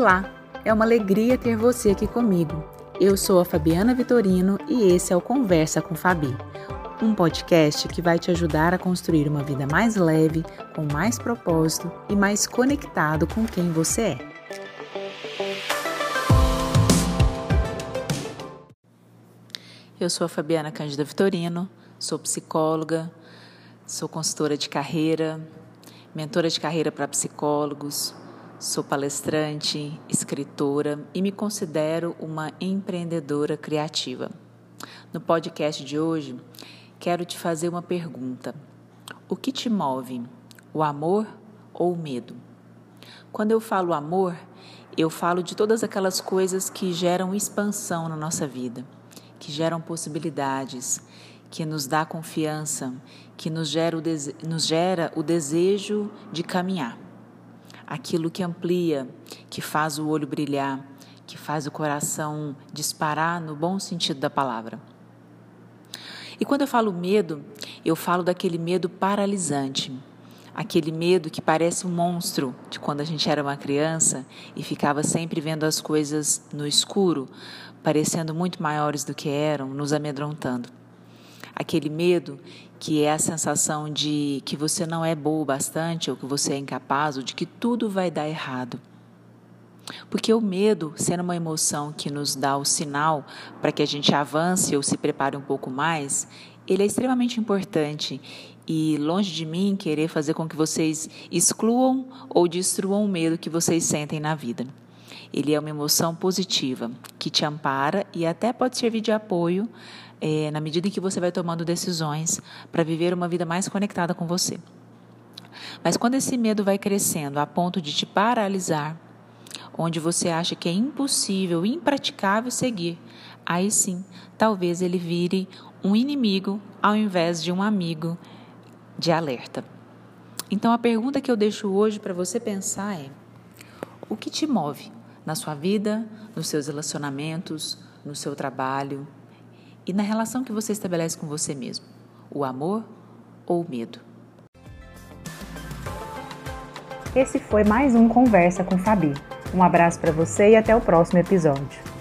Olá, é uma alegria ter você aqui comigo. Eu sou a Fabiana Vitorino e esse é o Conversa com Fabi, um podcast que vai te ajudar a construir uma vida mais leve, com mais propósito e mais conectado com quem você é. Eu sou a Fabiana Cândida Vitorino, sou psicóloga, sou consultora de carreira, mentora de carreira para psicólogos, Sou palestrante, escritora e me considero uma empreendedora criativa. No podcast de hoje, quero te fazer uma pergunta: O que te move, o amor ou o medo? Quando eu falo amor, eu falo de todas aquelas coisas que geram expansão na nossa vida, que geram possibilidades, que nos dá confiança, que nos gera o, nos gera o desejo de caminhar aquilo que amplia, que faz o olho brilhar, que faz o coração disparar no bom sentido da palavra. E quando eu falo medo, eu falo daquele medo paralisante, aquele medo que parece um monstro de quando a gente era uma criança e ficava sempre vendo as coisas no escuro, parecendo muito maiores do que eram, nos amedrontando. Aquele medo que é a sensação de que você não é boa o bastante, ou que você é incapaz, ou de que tudo vai dar errado. Porque o medo, sendo uma emoção que nos dá o sinal para que a gente avance ou se prepare um pouco mais, ele é extremamente importante e longe de mim querer fazer com que vocês excluam ou destruam o medo que vocês sentem na vida. Ele é uma emoção positiva que te ampara e até pode servir de apoio é, na medida em que você vai tomando decisões para viver uma vida mais conectada com você. Mas quando esse medo vai crescendo a ponto de te paralisar, onde você acha que é impossível, impraticável seguir, aí sim, talvez ele vire um inimigo ao invés de um amigo de alerta. Então a pergunta que eu deixo hoje para você pensar é: o que te move na sua vida, nos seus relacionamentos, no seu trabalho, e na relação que você estabelece com você mesmo: o amor ou o medo? Esse foi mais um Conversa com Fabi. Um abraço para você e até o próximo episódio.